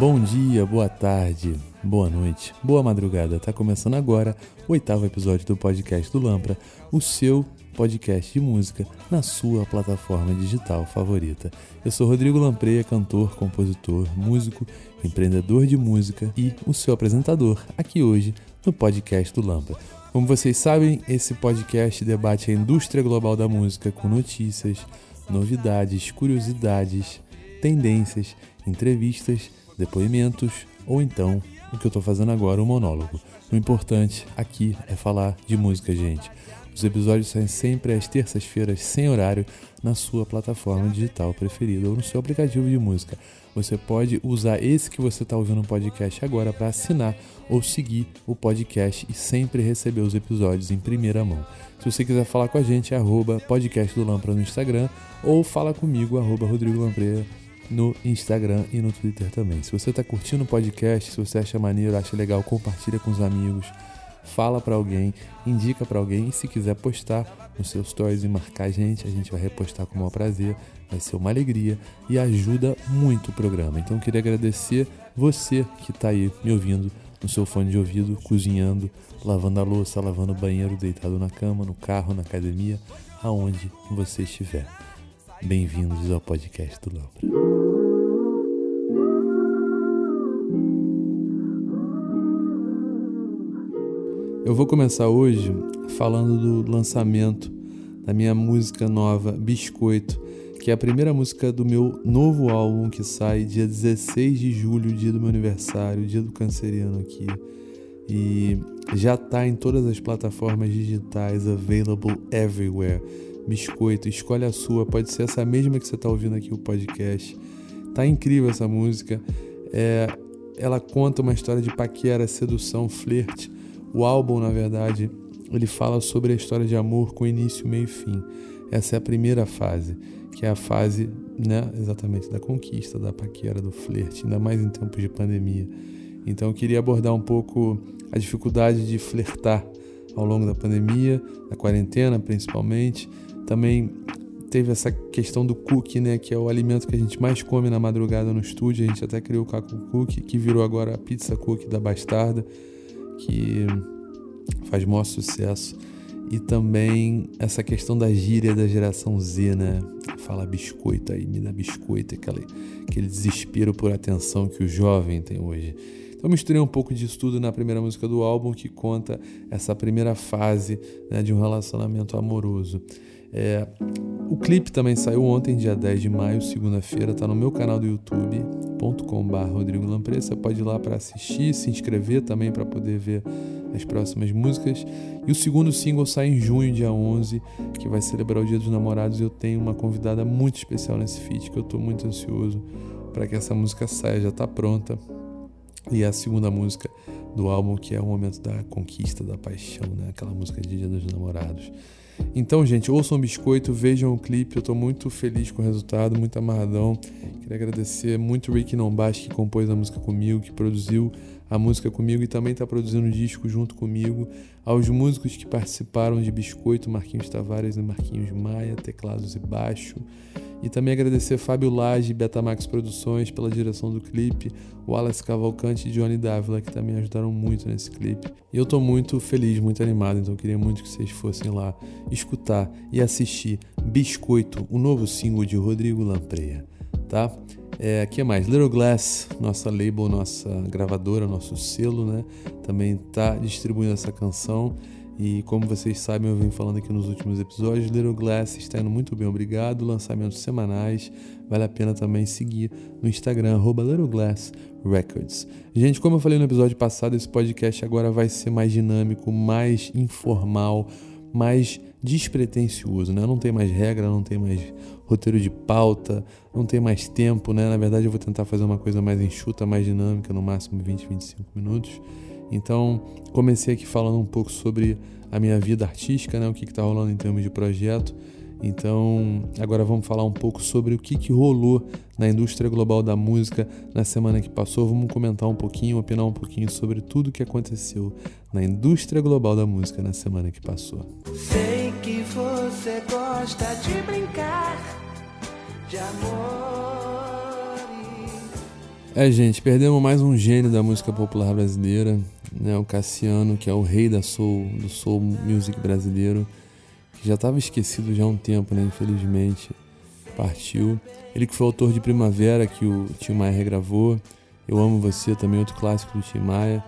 Bom dia, boa tarde, boa noite, boa madrugada. Tá começando agora o oitavo episódio do podcast do Lampra, o seu podcast de música na sua plataforma digital favorita. Eu sou Rodrigo Lampreia, cantor, compositor, músico, empreendedor de música e o seu apresentador aqui hoje no podcast do Lampra. Como vocês sabem, esse podcast debate a indústria global da música com notícias, novidades, curiosidades, tendências, entrevistas, depoimentos ou então o que eu estou fazendo agora, um monólogo. O importante aqui é falar de música, gente. Os episódios saem sempre às terças-feiras, sem horário, na sua plataforma digital preferida ou no seu aplicativo de música. Você pode usar esse que você está ouvindo no podcast agora para assinar ou seguir o podcast e sempre receber os episódios em primeira mão. Se você quiser falar com a gente, é arroba podcast do Lampra no Instagram ou fala comigo, arroba Rodrigo Lampreia no Instagram e no Twitter também. Se você está curtindo o podcast, se você acha maneiro, acha legal, compartilha com os amigos, fala para alguém, indica para alguém e se quiser postar nos seus stories e marcar a gente, a gente vai repostar com o maior prazer, vai ser uma alegria e ajuda muito o programa. Então eu queria agradecer você que está aí me ouvindo no seu fone de ouvido, cozinhando, lavando a louça, lavando o banheiro, deitado na cama, no carro, na academia, aonde você estiver. Bem-vindos ao podcast do Lampra. Eu vou começar hoje falando do lançamento da minha música nova Biscoito, que é a primeira música do meu novo álbum que sai dia 16 de julho, dia do meu aniversário, dia do canceriano aqui. E já está em todas as plataformas digitais, available everywhere. Biscoito, escolhe a sua, pode ser essa mesma que você está ouvindo aqui o podcast. Tá incrível essa música. É, ela conta uma história de paquera, sedução, flerte o álbum, na verdade, ele fala sobre a história de amor com início, meio e fim. Essa é a primeira fase, que é a fase, né, exatamente da conquista, da paquera, do flerte, ainda mais em tempos de pandemia. Então eu queria abordar um pouco a dificuldade de flertar ao longo da pandemia, da quarentena principalmente. Também teve essa questão do cookie, né, que é o alimento que a gente mais come na madrugada no estúdio. A gente até criou o Caco Cookie, que virou agora a pizza cookie da Bastarda que faz maior sucesso. E também essa questão da gíria da geração Z, né? Fala biscoito aí, dá biscoito, aquele, aquele desespero por atenção que o jovem tem hoje. Então misturei um pouco disso tudo na primeira música do álbum que conta essa primeira fase né, de um relacionamento amoroso. É, o clipe também saiu ontem, dia 10 de maio, segunda-feira, está no meu canal do youtube.com.br Rodrigo Lamprey. Você pode ir lá para assistir, se inscrever também para poder ver as próximas músicas. E o segundo single sai em junho, dia 11, que vai celebrar o Dia dos Namorados. Eu tenho uma convidada muito especial nesse feat, que eu estou muito ansioso para que essa música saia, já está pronta. E é a segunda música do álbum, que é o momento da conquista, da paixão, né? aquela música de Dia dos Namorados. Então, gente, ouçam o biscoito, vejam o clipe. Eu tô muito feliz com o resultado, muito amarradão. Queria agradecer muito o Rick Nombash, que compôs a música comigo, que produziu a música comigo e também está produzindo o disco junto comigo. Aos músicos que participaram de Biscoito, Marquinhos Tavares e Marquinhos Maia, teclados e baixo. E também agradecer Fábio Lage Betamax Produções pela direção do clipe, Alex Cavalcante e Johnny Dávila, que também ajudaram muito nesse clipe. E eu estou muito feliz, muito animado, então queria muito que vocês fossem lá escutar e assistir Biscoito, o novo single de Rodrigo Lampreia, tá? É, que mais? Little Glass, nossa label, nossa gravadora, nosso selo, né? Também está distribuindo essa canção. E como vocês sabem, eu venho falando aqui nos últimos episódios, Little Glass está indo muito bem, obrigado. Lançamentos semanais, vale a pena também seguir no Instagram, arroba Records. Gente, como eu falei no episódio passado, esse podcast agora vai ser mais dinâmico, mais informal, mais despretensioso, né? Não tem mais regra, não tem mais roteiro de pauta, não tem mais tempo, né? Na verdade, eu vou tentar fazer uma coisa mais enxuta, mais dinâmica, no máximo 20, 25 minutos. Então, comecei aqui falando um pouco sobre a minha vida artística, né, o que está rolando em termos de projeto. Então, agora vamos falar um pouco sobre o que, que rolou na indústria global da música na semana que passou. Vamos comentar um pouquinho, opinar um pouquinho sobre tudo o que aconteceu na indústria global da música na semana que passou. Sei que você gosta de brincar, de amor É, gente, perdemos mais um gênio da música popular brasileira, né? O Cassiano, que é o rei da soul, do soul music brasileiro, que já estava esquecido já há um tempo, né? Infelizmente, partiu. Ele que foi autor de Primavera, que o Tim Maia regravou. Eu Amo Você, também outro clássico do Tim Maia.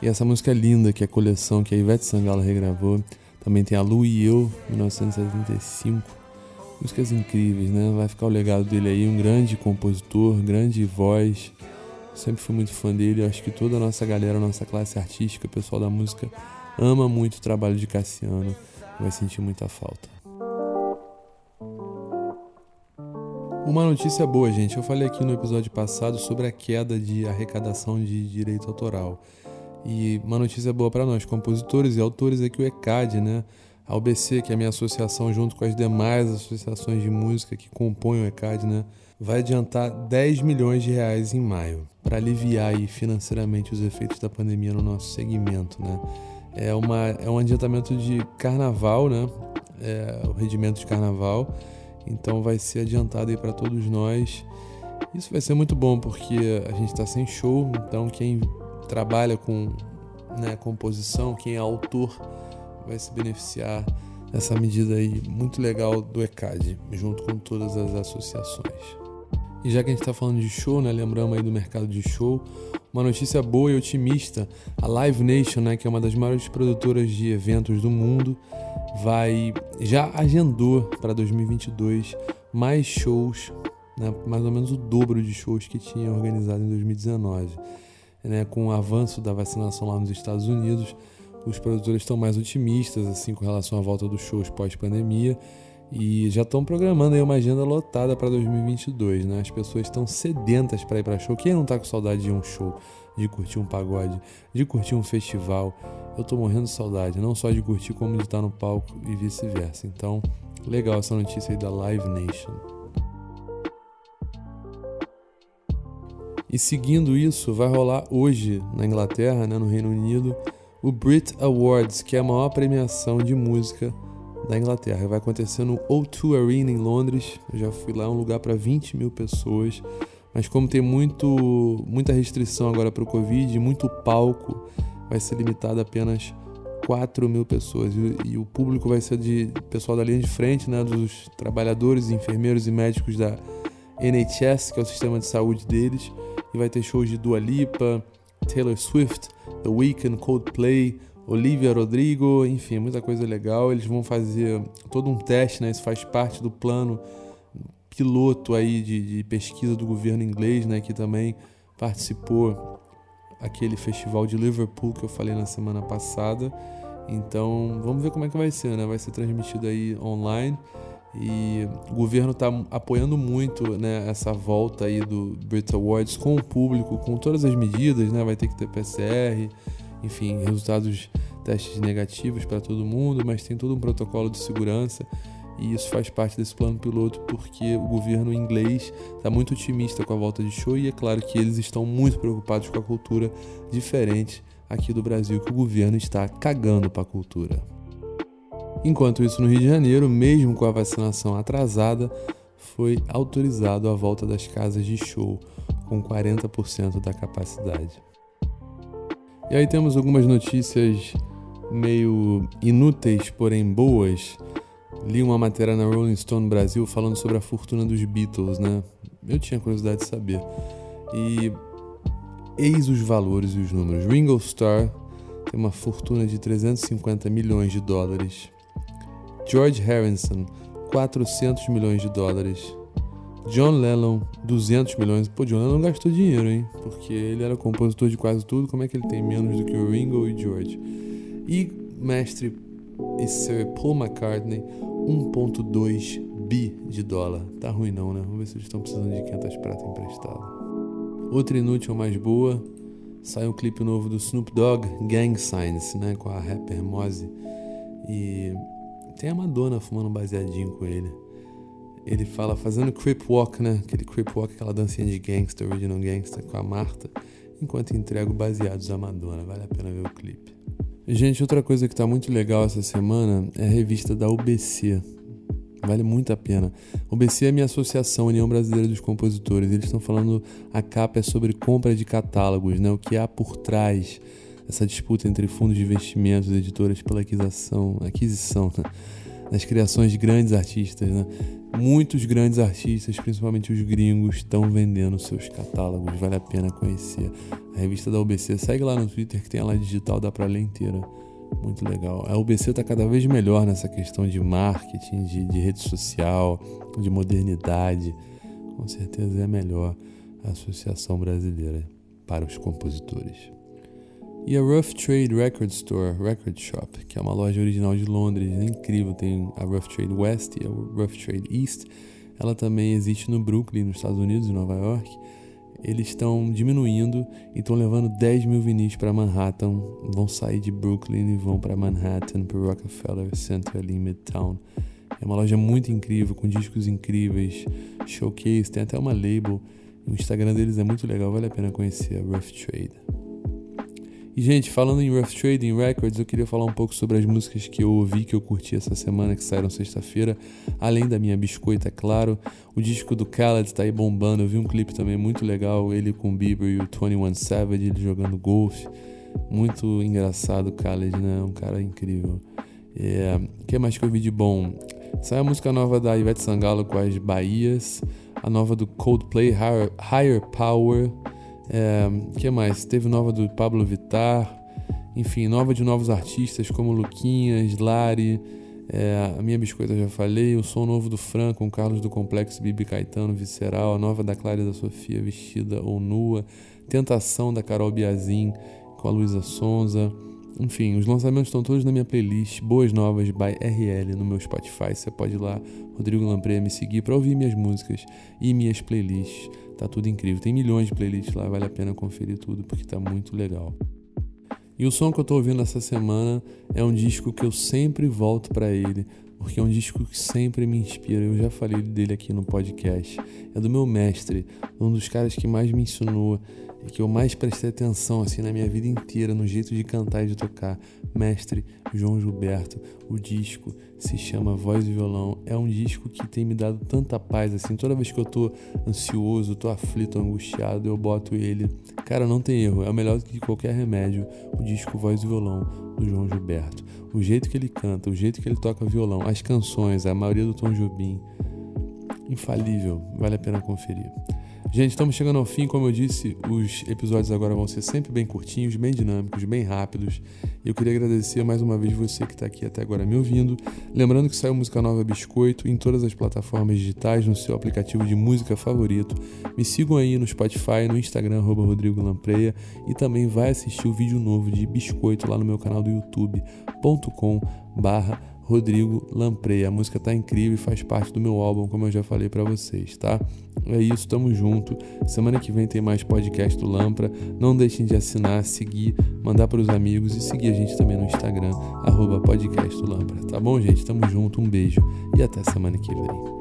E essa música linda, que é a coleção que a Ivete Sangalo regravou. Também tem a Lu e Eu, 1975. Músicas incríveis, né? Vai ficar o legado dele aí, um grande compositor, grande voz. Sempre fui muito fã dele. Acho que toda a nossa galera, a nossa classe artística, o pessoal da música, ama muito o trabalho de Cassiano. Vai sentir muita falta. Uma notícia boa, gente. Eu falei aqui no episódio passado sobre a queda de arrecadação de direito autoral. E uma notícia boa para nós, compositores e autores, é que o ECAD, né, a UBC, que é a minha associação, junto com as demais associações de música que compõem o ECAD, né, vai adiantar 10 milhões de reais em maio para aliviar aí financeiramente os efeitos da pandemia no nosso segmento, né? É, uma, é um adiantamento de carnaval, né? É, o rendimento de carnaval. Então vai ser adiantado aí para todos nós. Isso vai ser muito bom porque a gente está sem show, então quem trabalha com né, composição, quem é autor, vai se beneficiar dessa medida aí muito legal do ECAD, junto com todas as associações. E já que a gente está falando de show, né, lembramos aí do mercado de show, uma notícia boa e otimista, a Live Nation, né, que é uma das maiores produtoras de eventos do mundo, vai já agendou para 2022 mais shows, né, mais ou menos o dobro de shows que tinha organizado em 2019 né, com o avanço da vacinação lá nos Estados Unidos, os produtores estão mais otimistas assim com relação à volta dos shows pós-pandemia e já estão programando aí uma agenda lotada para 2022, né? As pessoas estão sedentas para ir para show. Quem não está com saudade de um show, de curtir um pagode, de curtir um festival? Eu estou morrendo de saudade, não só de curtir como de estar no palco e vice-versa. Então, legal essa notícia aí da Live Nation. E seguindo isso, vai rolar hoje na Inglaterra, né, no Reino Unido, o Brit Awards, que é a maior premiação de música da Inglaterra. Vai acontecer no O2 Arena em Londres. Eu já fui lá, é um lugar para 20 mil pessoas. Mas como tem muito, muita restrição agora para o Covid, muito palco, vai ser limitado a apenas 4 mil pessoas. E, e, o público vai ser de pessoal da linha de frente, né, dos trabalhadores, enfermeiros e médicos da NHS, que é o sistema de saúde deles e vai ter shows de Dua Lipa, Taylor Swift, The Weeknd, Coldplay, Olivia Rodrigo, enfim, muita coisa legal. Eles vão fazer todo um teste, né? Isso faz parte do plano piloto aí de, de pesquisa do governo inglês, né? Que também participou aquele festival de Liverpool que eu falei na semana passada. Então, vamos ver como é que vai ser, né? Vai ser transmitido aí online. E o governo está apoiando muito né, essa volta aí do Brit Awards com o público, com todas as medidas, né? Vai ter que ter PCR, enfim, resultados testes negativos para todo mundo, mas tem todo um protocolo de segurança e isso faz parte desse plano piloto porque o governo inglês está muito otimista com a volta de show e é claro que eles estão muito preocupados com a cultura diferente aqui do Brasil, que o governo está cagando para a cultura. Enquanto isso, no Rio de Janeiro, mesmo com a vacinação atrasada, foi autorizado a volta das casas de show com 40% da capacidade. E aí temos algumas notícias meio inúteis, porém boas. Li uma matéria na Rolling Stone Brasil falando sobre a fortuna dos Beatles, né? Eu tinha curiosidade de saber. E eis os valores e os números. Ringo Starr tem uma fortuna de 350 milhões de dólares. George Harrison, 400 milhões de dólares. John Lennon, 200 milhões. Pô, John Lennon gastou dinheiro, hein? Porque ele era compositor de quase tudo. Como é que ele tem menos do que o Ringo e George? E mestre Sir Paul McCartney, 1.2 bi de dólar. Tá ruim não, né? Vamos ver se eles estão precisando de 500 prata emprestado. Outra inútil mais boa, sai um clipe novo do Snoop Dogg, Gang Signs, né? Com a rapper Mozzie. E tem a Madonna fumando baseadinho com ele. Ele fala fazendo creep walk, né? Aquele creep walk, aquela dancinha de gangster, original gangster com a Marta, enquanto entrega o baseados à Madonna. Vale a pena ver o clipe. Gente, outra coisa que tá muito legal essa semana é a revista da UBC. Vale muito a pena. O BC é minha associação, União Brasileira dos Compositores. Eles estão falando, a capa é sobre compra de catálogos, né? O que há por trás essa disputa entre fundos de investimentos editoras pela aquisição, aquisição né? Das criações de grandes artistas, né? Muitos grandes artistas, principalmente os gringos, estão vendendo seus catálogos. Vale a pena conhecer. A revista da UBC, segue lá no Twitter que tem ela digital, dá para ler inteira. Muito legal. A UBC está cada vez melhor nessa questão de marketing, de, de rede social, de modernidade. Com certeza é melhor a Associação Brasileira para os Compositores. E a Rough Trade Record Store, Record Shop, que é uma loja original de Londres, é incrível, tem a Rough Trade West e a Rough Trade East. Ela também existe no Brooklyn, nos Estados Unidos, em Nova York eles estão diminuindo e estão levando 10 mil vinis para Manhattan. Vão sair de Brooklyn e vão para Manhattan, para Rockefeller Center ali em Midtown. É uma loja muito incrível, com discos incríveis, showcase, tem até uma label. O Instagram deles é muito legal, vale a pena conhecer a Rough Trade. E, gente, falando em Rough Trading Records, eu queria falar um pouco sobre as músicas que eu ouvi, que eu curti essa semana, que saíram sexta-feira. Além da minha biscoita, é claro. O disco do Khaled tá aí bombando. Eu vi um clipe também muito legal, ele com o Bieber e o 21 Savage, ele jogando golfe. Muito engraçado o Khaled, né? Um cara incrível. É, o que mais que eu vi de bom? Saiu a música nova da Ivete Sangalo com as Bahias. A nova do Coldplay, Higher, Higher Power. É, que mais? Teve nova do Pablo Vittar, enfim, nova de novos artistas como Luquinhas, Lari, é, a minha biscoita já falei, o som novo do Fran com Carlos do Complexo, Bibi Caetano, Visceral, a nova da Clara da Sofia, vestida ou nua, Tentação da Carol Biazin com a Luísa Sonza. Enfim, os lançamentos estão todos na minha playlist Boas Novas by RL no meu Spotify. Você pode ir lá, Rodrigo Lampreia, me seguir para ouvir minhas músicas e minhas playlists. Tá tudo incrível. Tem milhões de playlists lá, vale a pena conferir tudo porque tá muito legal. E o som que eu tô ouvindo essa semana é um disco que eu sempre volto para ele, porque é um disco que sempre me inspira. Eu já falei dele aqui no podcast. É do meu mestre, um dos caras que mais me ensinou e que eu mais prestei atenção assim na minha vida inteira no jeito de cantar e de tocar. Mestre João Gilberto. O disco se chama Voz e Violão. É um disco que tem me dado tanta paz assim. Toda vez que eu tô ansioso, tô aflito, angustiado, eu boto ele. Cara, não tem erro. É o melhor que qualquer remédio. O disco Voz e Violão do João Gilberto. O jeito que ele canta, o jeito que ele toca violão, as canções, a maioria do Tom Jobim. Infalível. Vale a pena conferir. Gente, estamos chegando ao fim. Como eu disse, os episódios agora vão ser sempre bem curtinhos, bem dinâmicos, bem rápidos. Eu queria agradecer mais uma vez você que está aqui até agora me ouvindo. Lembrando que saiu música nova Biscoito em todas as plataformas digitais, no seu aplicativo de música favorito. Me sigam aí no Spotify, no Instagram, Rodrigo Lampreia. E também vai assistir o vídeo novo de Biscoito lá no meu canal do youtube.com barra Rodrigo Lamprey. A música tá incrível e faz parte do meu álbum, como eu já falei para vocês, tá? É isso, tamo junto. Semana que vem tem mais podcast do Lampra. Não deixem de assinar, seguir, mandar para os amigos e seguir a gente também no Instagram, arroba podcast do Lampra. Tá bom, gente? Tamo junto, um beijo e até semana que vem.